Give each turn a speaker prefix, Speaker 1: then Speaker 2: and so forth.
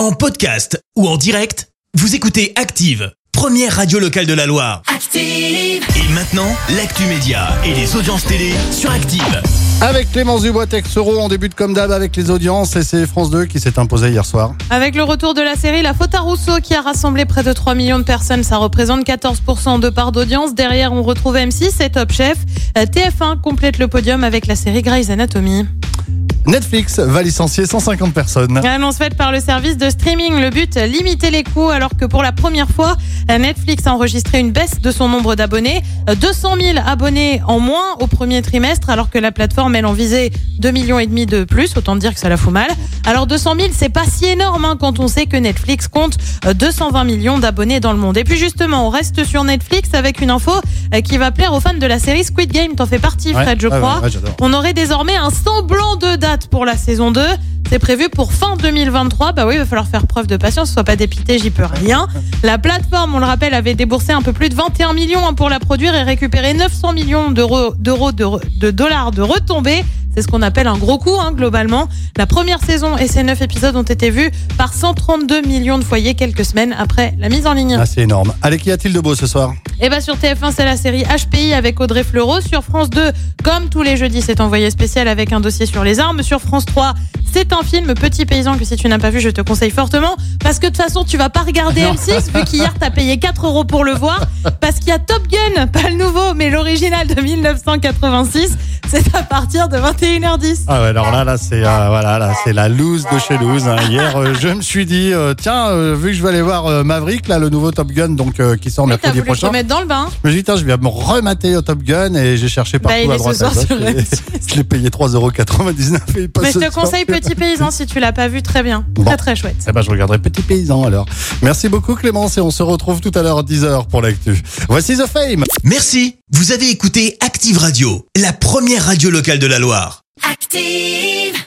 Speaker 1: En podcast ou en direct, vous écoutez Active, première radio locale de la Loire.
Speaker 2: Active.
Speaker 1: Et maintenant, l'actu média et les audiences télé sur Active.
Speaker 3: Avec Clémence Dubois Texero, on débute comme d'hab avec les audiences et c'est France 2 qui s'est imposé hier soir.
Speaker 4: Avec le retour de la série La Faute à Rousseau qui a rassemblé près de 3 millions de personnes, ça représente 14% de part d'audience. Derrière, on retrouve M6 et Top Chef. Euh, TF1 complète le podium avec la série Grey's Anatomy.
Speaker 3: Netflix va licencier 150 personnes.
Speaker 4: Annonce faite par le service de streaming. Le but, limiter les coûts alors que pour la première fois, Netflix a enregistré une baisse de son nombre d'abonnés. 200 000 abonnés en moins au premier trimestre alors que la plateforme, elle en visait 2 millions et demi de plus. Autant dire que ça la fout mal. Alors 200 000, c'est pas si énorme hein, quand on sait que Netflix compte 220 millions d'abonnés dans le monde. Et puis justement, on reste sur Netflix avec une info euh, qui va plaire aux fans de la série Squid Game. T'en fais partie,
Speaker 3: Ouais,
Speaker 4: Fred, je crois.
Speaker 3: ouais, ouais.
Speaker 4: On aurait désormais un semblant de date pour la saison 2. C'est prévu pour fin 2023. Bah oui, il va falloir faire preuve de patience. Sois pas dépité, j'y peux rien. La plateforme, on le rappelle, avait déboursé un peu plus de 21 millions pour la produire et récupéré 900 millions d'euros, d'euros, de, de dollars de retombées. C'est ce qu'on appelle un gros coup, hein, globalement. La première saison et ses 9 épisodes ont été vus par 132 millions de foyers quelques semaines après la mise en ligne.
Speaker 3: Ah, c'est énorme. Allez, qu'y a-t-il de beau ce soir?
Speaker 4: Et bah sur TF1, c'est la série HPI avec Audrey Fleurot. Sur France 2, comme tous les jeudis, c'est envoyé spécial avec un dossier sur les armes. Sur France 3, c'est un film Petit Paysan que si tu n'as pas vu, je te conseille fortement. Parce que de toute façon, tu vas pas regarder M6 vu qu'hier, t'as payé 4 euros pour le voir. Parce qu'il y a Top Gun, pas le nouveau, mais l'original de 1986. C'est à partir de 21h10.
Speaker 3: Ah ouais, alors là, là, c'est euh, voilà, là, c'est la loose de chez loose. hein. Hier, euh, je me suis dit, euh, tiens, euh, vu que je vais aller voir euh, Maverick, là, le nouveau Top Gun, donc euh, qui sort
Speaker 4: t'as
Speaker 3: mercredi
Speaker 4: voulu te
Speaker 3: prochain.
Speaker 4: remettre dans le bain.
Speaker 3: Je me suis dit, tiens, je vais me remater au Top Gun et j'ai cherché partout
Speaker 4: Bah, il
Speaker 3: à
Speaker 4: est
Speaker 3: droite
Speaker 4: ce
Speaker 3: à
Speaker 4: soir
Speaker 3: gauche.
Speaker 4: sur
Speaker 3: et
Speaker 4: M6.
Speaker 3: Je l'ai payé 3,99€ et il passe
Speaker 4: Mais je
Speaker 3: ce
Speaker 4: te
Speaker 3: soir.
Speaker 4: conseille Petit Paysan si tu l'as pas vu, très bien.
Speaker 3: Bon.
Speaker 4: Très très chouette.
Speaker 3: Eh ben, je regarderai Petit Paysan alors. Merci beaucoup Clémence et on se retrouve tout à l'heure à 10h pour l'actu. Voici The Fame.
Speaker 1: Merci, vous avez écouté Active Radio, la première radio locale de la Loire.
Speaker 2: Active.